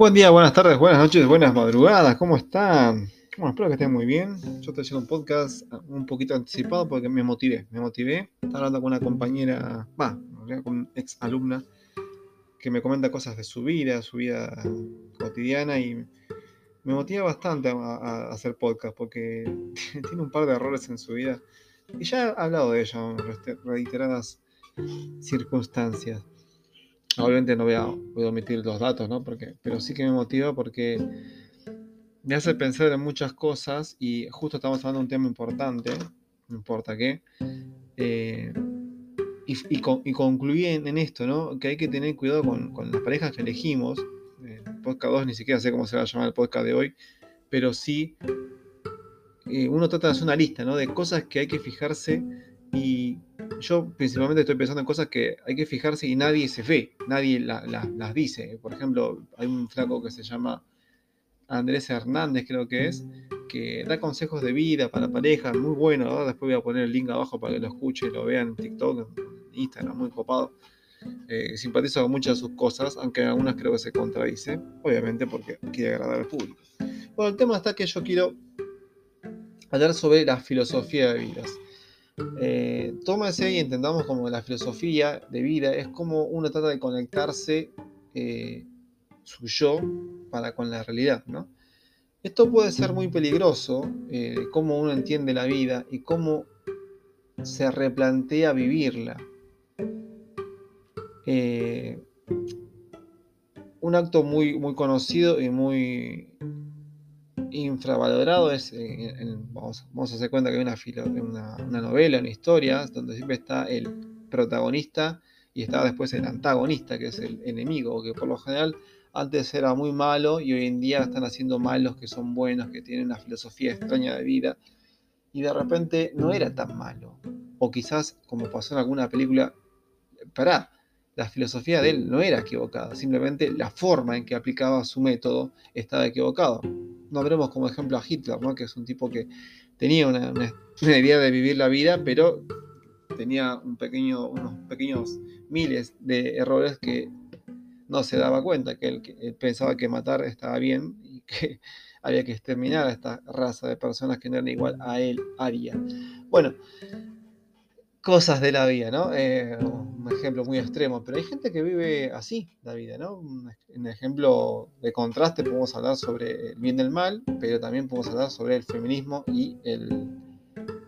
Buen día, buenas tardes, buenas noches, buenas madrugadas, ¿cómo están? Bueno, espero que estén muy bien. Yo estoy haciendo un podcast un poquito anticipado porque me motivé. Me motivé. Estaba hablando con una compañera, va, con una ex alumna que me comenta cosas de su vida, su vida cotidiana y me motiva bastante a, hacer podcast porque tiene un par de errores en su vida y ya he hablado de ello en reiteradas circunstancias. Obviamente no voy a, omitir los datos, ¿no? Porque, pero sí que me motiva porque me hace pensar en muchas cosas y justo estamos hablando de un tema importante, no importa qué, eh, y, concluí en, esto, ¿no? Que hay que tener cuidado con, las parejas que elegimos. El podcast 2 ni siquiera sé cómo se va a llamar el podcast de hoy, pero sí eh, uno trata de hacer una lista, ¿no? De cosas que hay que fijarse y yo principalmente estoy pensando en cosas que hay que fijarse y nadie se ve, nadie las dice. Por ejemplo, hay un flaco que se llama Andrés Hernández, creo que es, que da consejos de vida para parejas, muy bueno. Después voy a poner el link abajo para que lo escuchen lo vean en TikTok, en Instagram, muy copado. Eh, simpatizo con muchas de sus cosas, aunque algunas creo que se contradice, obviamente porque quiere agradar al público. Bueno, el tema está que yo quiero hablar sobre la filosofía de vidas. Eh, tómese y entendamos como la filosofía de vida es como uno trata de conectarse eh, su yo para con la realidad, ¿no? Esto puede ser muy peligroso, eh, cómo uno entiende la vida y cómo se replantea vivirla. Eh, un acto muy, muy conocido y muy infravalorado es, vamos, a hacer cuenta que hay una, una, una, novela, una historia, donde siempre está el protagonista y está después el antagonista, que es el enemigo, que por lo general antes era muy malo y hoy en día están haciendo malos que son buenos, que tienen una filosofía extraña de vida y de repente no era tan malo. O quizás, como pasó en alguna película, pará, la filosofía de él no era equivocada, simplemente la forma en que aplicaba su método estaba equivocado. No veremos como ejemplo a Hitler, ¿no? que es un tipo que tenía una, idea de vivir la vida, pero tenía un pequeño, unos pequeños miles de errores que no se daba cuenta, que él, pensaba que matar estaba bien y que había que exterminar a esta raza de personas que no eran igual a él haría. Bueno, cosas de la vida, ¿no? Eh, un ejemplo muy extremo, pero hay gente que vive así la vida, ¿no? Un ejemplo de contraste podemos hablar sobre el bien del mal, pero también podemos hablar sobre el feminismo y el,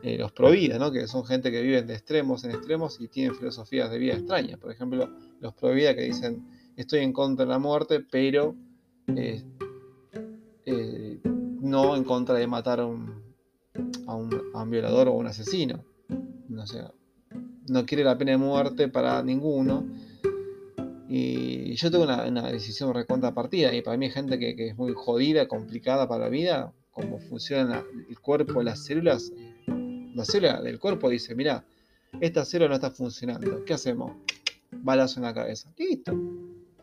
eh, los pro vida, ¿no? Que son gente que viven de extremos en extremos y tienen filosofías de vida extrañas. Por ejemplo, los pro vida que dicen estoy en contra de la muerte, pero eh, eh, no en contra de matar a un, a un, violador o un asesino. No, no quiere la pena de muerte para ninguno. Y yo tengo una, decisión recontra partida. Y para mí hay gente que, es muy jodida, complicada para la vida, cómo funciona el cuerpo, las células. La célula del cuerpo dice, mira, esta célula no está funcionando. ¿Qué hacemos? Balazo en la cabeza. Listo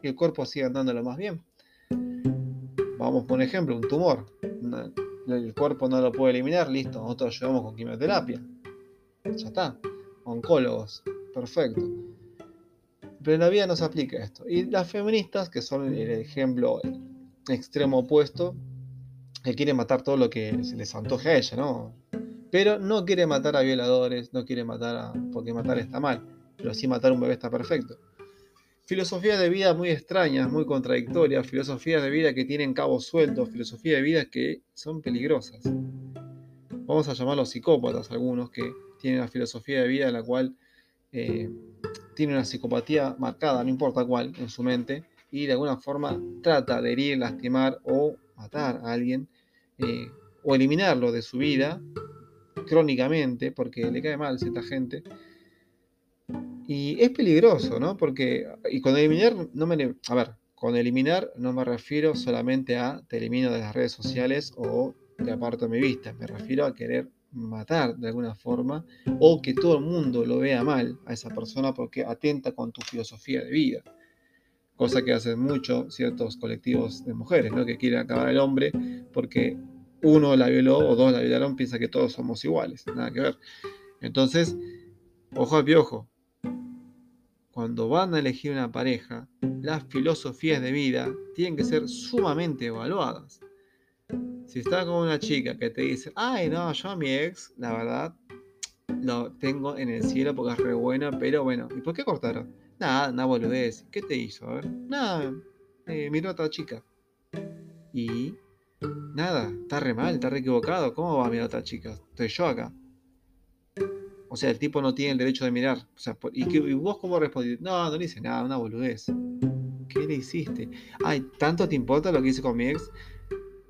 y el cuerpo sigue andando lo más bien. Vamos por un ejemplo, un tumor. El cuerpo no lo puede eliminar, listo, nosotros ayudamos con quimioterapia. Ya está. Oncólogos, perfecto. Pero en la vida no se aplica esto. Y las feministas, que son el ejemplo extremo opuesto, que quieren matar todo lo que se les antoje a ella, ¿no? Pero no quiere matar a violadores, no quiere matar a. porque matar está mal, pero sí matar a un bebé está perfecto filosofías de vida muy extrañas, muy contradictorias, filosofías de vida que tienen cabos sueltos, filosofías de vida que son peligrosas. Vamos a llamarlos psicópatas algunos que tienen una filosofía de vida en la cual eh, tiene una psicopatía marcada, no importa cuál, en su mente, y de alguna forma trata de herir, lastimar o matar a alguien, eh, o eliminarlo de su vida crónicamente, porque le cae mal a cierta gente, y es peligroso, ¿no? Porque, y con eliminar, no me, a ver, con eliminar no me refiero solamente a te elimino de las redes sociales o te aparto de mi vista, me refiero a querer matar de alguna forma o que todo el mundo lo vea mal a esa persona porque atenta con tu filosofía de vida. Cosa que hacen mucho ciertos colectivos de mujeres, ¿no? Que quieren acabar al hombre porque uno la violó o dos la violaron, piensa que todos somos iguales, nada que ver. Entonces, ojo al piojo, cuando van a elegir una pareja, las filosofías de vida tienen que ser sumamente evaluadas. Si estás con una chica que te dice, ay no, yo a mi ex, la verdad, lo tengo en el cielo porque es re buena, pero bueno, ¿y por qué cortaron? Nada, nada boludez. ¿Qué te hizo? A ver, nada, eh, miró a otra chica. Y nada, está re mal, está re equivocado. ¿Cómo va a mirar a otra chica? Estoy yo acá. O sea, el tipo no tiene el derecho de mirar. O sea, ¿y, vos cómo respondiste? No, no le hice nada, una boludez. ¿Qué le hiciste? Ay, ¿tanto te importa lo que hice con mi ex?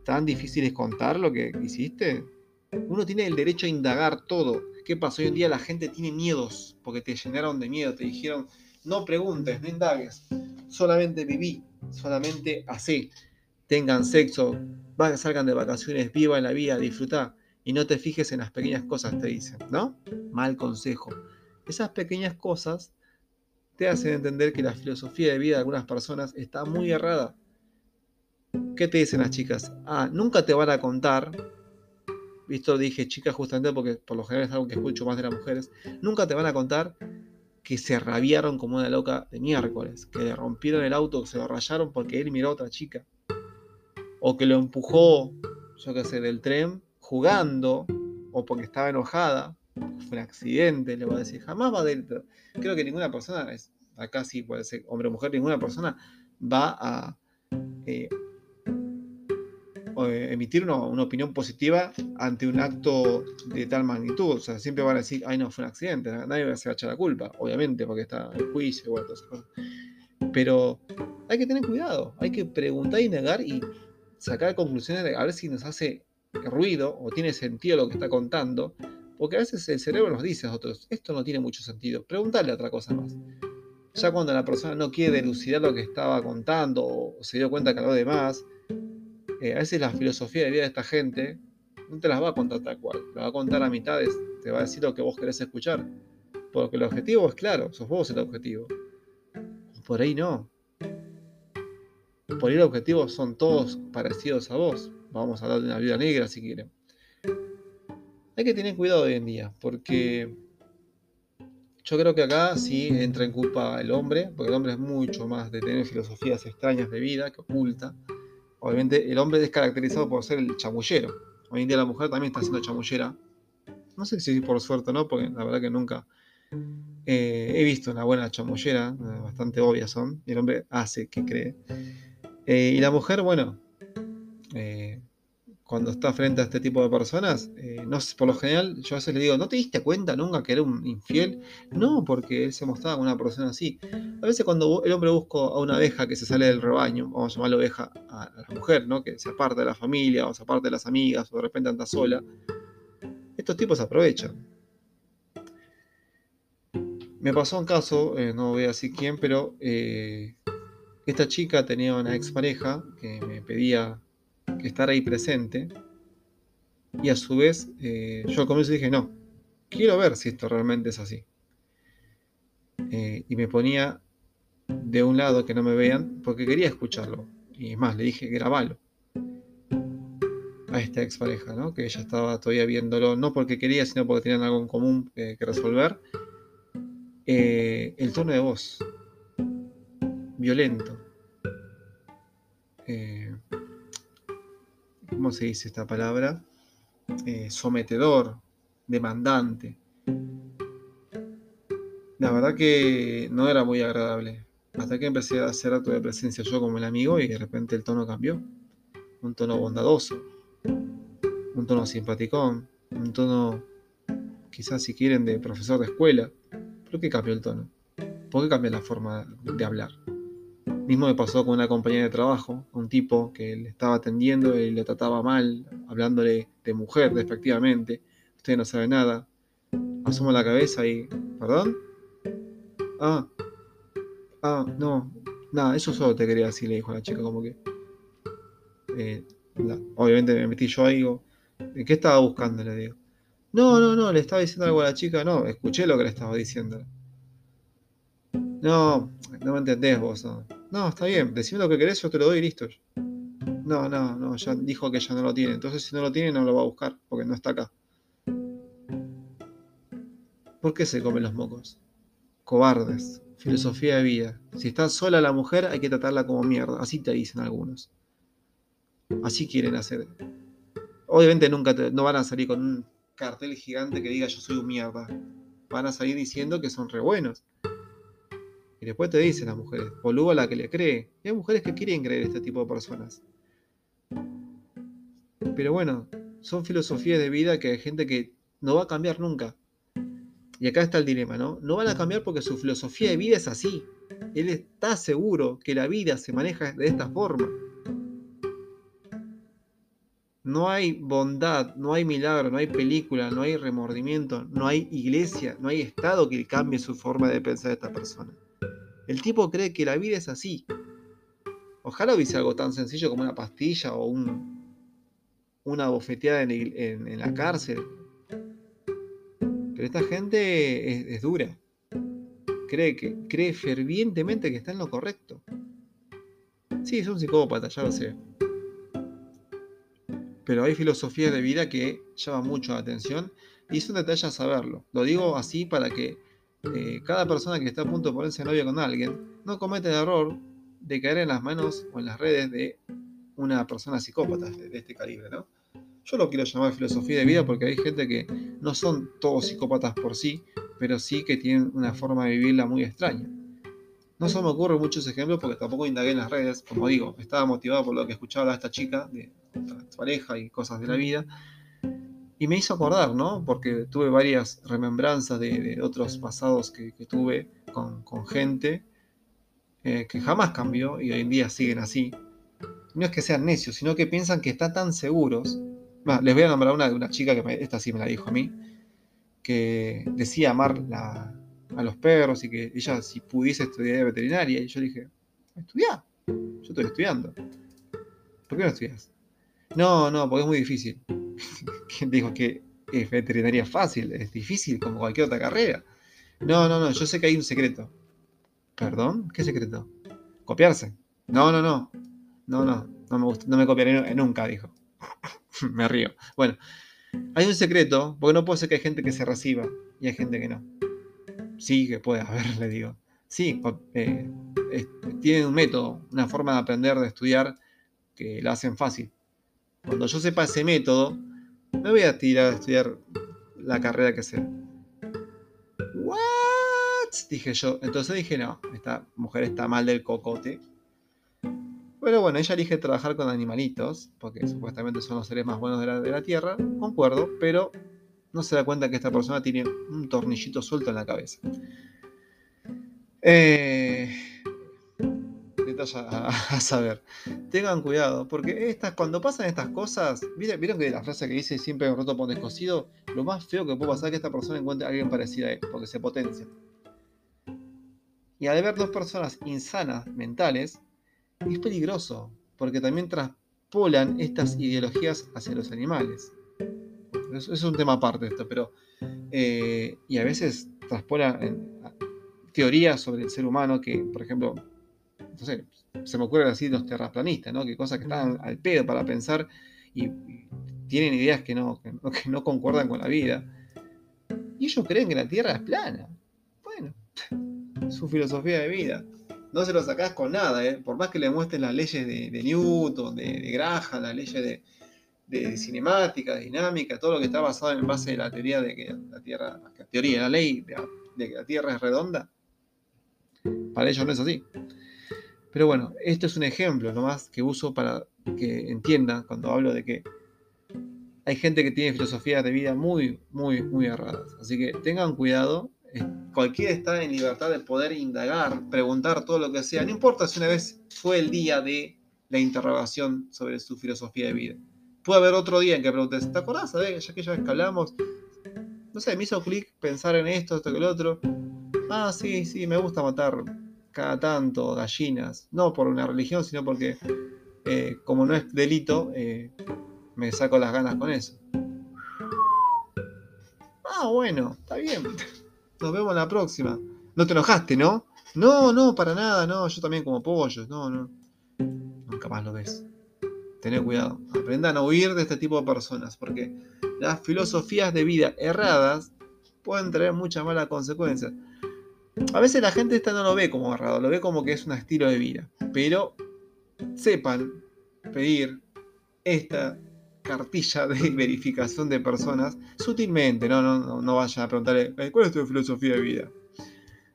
¿Tan difícil es contar lo que hiciste? Uno tiene el derecho a indagar todo. ¿Qué pasa? Hoy en día la gente tiene miedos porque te llenaron de miedo, te dijeron, no preguntes, no indagues, solamente viví, solamente así. Tengan sexo, salgan de vacaciones, vivan la vida, disfrutá y no te fijes en las pequeñas cosas, te dicen, ¿no? Mal consejo. Esas pequeñas cosas te hacen entender que la filosofía de vida de algunas personas está muy errada. ¿Qué te dicen las chicas? Ah, nunca te van a contar. Esto dije chicas justamente porque por lo general es algo que escucho más de las mujeres. Nunca te van a contar que se rabiaron como una loca de miércoles, que le rompieron el auto, que se lo rayaron porque él miró a otra chica. O que lo empujó, yo qué sé, del tren jugando o porque estaba enojada, fue un accidente, le voy a decir, jamás va dentro. Creo que ninguna persona, acá sí puede ser hombre o mujer, ninguna persona va a eh, emitir una, opinión positiva ante un acto de tal magnitud. O sea, siempre van a decir, ay no, fue un accidente, nadie va a echar la culpa, obviamente, porque está en juicio o cosas. Pero hay que tener cuidado, hay que preguntar y negar y sacar conclusiones de a ver si nos hace ruido o tiene sentido lo que está contando, porque a veces el cerebro nos dice a nosotros, esto no tiene mucho sentido, preguntarle otra cosa más. Ya cuando la persona no quiere delucidar lo que estaba contando o se dio cuenta que habló de más, eh, a veces la filosofía de vida de esta gente no te las va a contar tal cual, la va a contar a mitades, te va a decir lo que vos querés escuchar, porque el objetivo es claro, sos vos el objetivo. Por ahí no. Por ahí el objetivo son todos parecidos a vos, Vamos a hablar de una vida negra si quieren. Hay que tener cuidado hoy en día, porque yo creo que acá sí entra en culpa el hombre, porque el hombre es mucho más de tener filosofías extrañas de vida que oculta. Obviamente el hombre es caracterizado por ser el chamullero. Hoy en día la mujer también está siendo chamullera. No sé si por suerte o no, porque la verdad que nunca eh, he visto una buena chamullera, eh, bastante obvias son. Y el hombre hace que cree. Eh, y la mujer, bueno, cuando está frente a este tipo de personas, eh, no por lo general yo a veces le digo, ¿no te diste cuenta nunca que era un infiel? No, porque él se mostraba con una persona así. A veces cuando el hombre busca a una abeja que se sale del rebaño, vamos a llamarlo oveja a la mujer, ¿no? que se aparta de la familia o se aparta de las amigas o de repente anda sola, estos tipos aprovechan. Me pasó un caso, eh, no voy a decir quién, pero esta chica tenía una expareja que me pedía estar ahí presente. Y a su vez, eh, yo al comienzo dije, no, quiero ver si esto realmente es así. Eh, y me ponía de un lado que no me vean porque quería escucharlo. Y más, le dije, grabalo. A esta expareja, ¿no? Que ella estaba todavía viéndolo, no porque quería, sino porque tenían algo en común que resolver. Eh, el tono de voz, violento. ¿Cómo se dice esta palabra? Eh, sometedor, demandante. La verdad que no era muy agradable. Hasta que empecé a hacer acto de presencia yo como el amigo y de repente el tono cambió. Un tono bondadoso, un tono simpaticón, un tono quizás si quieren de profesor de escuela. ¿Por qué cambió el tono? ¿Por qué cambió la forma de hablar? Mismo me pasó con una compañera de trabajo, un tipo que le estaba atendiendo y le trataba mal, hablándole de mujer despectivamente. Usted no sabe nada. Asomo la cabeza y. ¿Perdón? Ah. Ah, no. Nada, eso solo te quería decir, le dijo la chica, como que. Eh, obviamente me metí yo ahí digo. ¿Qué estaba buscando? Le digo. No, no, no, le estaba diciendo algo a la chica. No, escuché lo que le estaba diciendo. No, no me entendés vos. No. No, está bien, decime lo que querés, yo te lo doy y listo. No, no, no, ya dijo que ya no lo tiene. Entonces si no lo tiene no lo va a buscar, porque no está acá. ¿Por qué se comen los mocos? Cobardes, filosofía de vida. Si está sola la mujer, hay que tratarla como mierda. Así te dicen algunos. Así quieren hacer. Obviamente nunca no van a salir con un cartel gigante que diga yo soy un mierda. Van a salir diciendo que son re buenos. Y después te dicen las mujeres, boludo la que le cree. Y hay mujeres que quieren creer este tipo de personas. Pero bueno, son filosofías de vida que hay gente que no va a cambiar nunca. Y acá está el dilema, ¿no? No van a cambiar porque su filosofía de vida es así. Él está seguro que la vida se maneja de esta forma. No hay bondad, no hay milagro, no hay película, no hay remordimiento, no hay iglesia, no hay Estado que cambie su forma de pensar de esta persona. El tipo cree que la vida es así. Ojalá hubiese algo tan sencillo como una pastilla o un, una bofeteada en, la cárcel. Pero esta gente es, dura. Cree, cree fervientemente que está en lo correcto. Sí, es un psicópata, ya lo sé. Pero hay filosofías de vida que llaman mucho la atención y es un detalle a saberlo. Lo digo así para que eh, cada persona que está a punto de ponerse novia con alguien no comete el error de caer en las manos o en las redes de una persona psicópata de, este calibre, ¿no? Yo lo quiero llamar filosofía de vida porque hay gente que no son todos psicópatas por sí, pero sí que tienen una forma de vivirla muy extraña. No se me ocurren muchos ejemplos porque tampoco indagué en las redes, como digo, estaba motivado por lo que escuchaba de esta chica, de pareja y cosas de la vida, y me hizo acordar, ¿no? Porque tuve varias remembranzas de, otros pasados que, tuve con, gente eh, que jamás cambió y hoy en día siguen así. No es que sean necios, sino que piensan que están tan seguros. les voy a nombrar una de una chica que esta sí me la dijo a mí, que decía amar a los perros y que ella si pudiese estudiar veterinaria. Y yo dije, estudiar, yo estoy estudiando. ¿Por qué no estudias? No, no, porque es muy difícil. ¿Quién dijo que es veterinaria fácil? Es difícil como cualquier otra carrera. No, no, no, yo sé que hay un secreto. ¿Perdón? ¿Qué secreto? Copiarse. No, no, no. No, no, no me. No me copiaré nunca, dijo. me río. Bueno, hay un secreto, porque no puede ser que hay gente que se reciba y hay gente que no. Sí, que puede haber, le digo. Sí, eh, tienen un método, una forma de aprender, de estudiar, que la hacen fácil. Cuando yo sepa ese método, me voy a tirar a estudiar la carrera que sea. ¿What? Dije yo. Entonces dije, no, esta mujer está mal del cocote. Pero bueno, ella elige trabajar con animalitos, porque supuestamente son los seres más buenos de la, de la Tierra, concuerdo, pero no se da cuenta que esta persona tiene un tornillito suelto en la cabeza. Eh, a, saber. Tengan cuidado, porque estas, cuando pasan estas cosas, ¿vieron que la frase que dice siempre roto por descosido? Lo más feo que puede pasar es que esta persona encuentre a alguien parecido a él, porque se potencia. Y al ver dos personas insanas mentales, es peligroso, porque también traspolan estas ideologías hacia los animales. Es, un tema aparte esto, pero. Eh, y a veces traspolan teorías sobre el ser humano que, por ejemplo, entonces, se me ocurren así los terraplanistas, ¿no? Que cosas que están al pedo para pensar y, tienen ideas que no, que no, concuerdan con la vida. Y ellos creen que la Tierra es plana. Bueno, su filosofía de vida. No se lo sacás con nada, ¿eh? Por más que le muestren las leyes de, Newton, de, de, Graham, las leyes de, cinemática, de dinámica, todo lo que está basado en base de la teoría de que la Tierra, la teoría, la ley de que la Tierra es redonda, para ellos no es así. Pero bueno, esto es un ejemplo nomás que uso para que entiendan cuando hablo de que hay gente que tiene filosofías de vida muy, muy, muy erradas. Así que tengan cuidado. Cualquiera está en libertad de poder indagar, preguntar todo lo que sea. No importa si una vez fue el día de la interrogación sobre su filosofía de vida. Puede haber otro día en que preguntes, ¿te acordás? Ya que ya hablamos, no sé, me hizo clic pensar en esto, esto que el otro. Ah, sí, sí, me gusta matar cada tanto gallinas, no por una religión, sino porque eh, como no es delito, eh, me saco las ganas con eso. Ah, bueno, está bien. Nos vemos la próxima. No te enojaste, ¿no? No, no, para nada, no. Yo también como pollo, no, no. Nunca más lo ves. Tener cuidado. Aprendan a huir de este tipo de personas, porque las filosofías de vida erradas pueden traer muchas malas consecuencias. A veces la gente esta no lo ve como errado, lo ve como que es un estilo de vida. Pero sepan pedir esta cartilla de verificación de personas sutilmente, no, no, no vayan a preguntarle, eh, ¿cuál es tu filosofía de vida?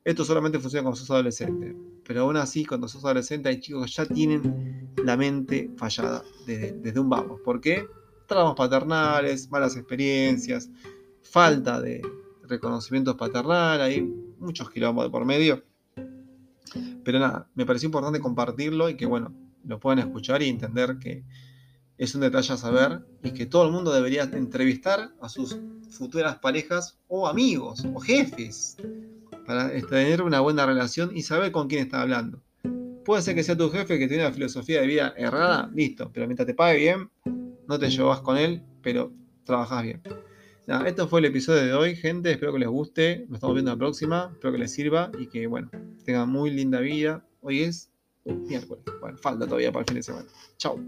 Esto solamente funciona cuando sos adolescente. Pero aún así, cuando sos adolescente, hay chicos que ya tienen la mente fallada desde, desde un vamos. ¿Por qué? Traumas paternales, malas experiencias, falta de reconocimientos paternal, hay muchos kilómetros por medio. Pero nada, me pareció importante compartirlo y que, bueno, lo puedan escuchar y entender que es un detalle a saber y que todo el mundo debería entrevistar a sus futuras parejas o amigos o jefes para tener una buena relación y saber con quién está hablando. Puede ser que sea tu jefe que tiene una filosofía de vida errada, listo, pero mientras te pague bien, no te llevas con él, pero trabajas bien. Esto fue el episodio de hoy, gente. Espero que les guste. Nos estamos viendo la próxima. Espero que les sirva y que, bueno, tengan muy linda vida. Hoy es miércoles. Bueno, falta todavía para el fin de semana. Chao.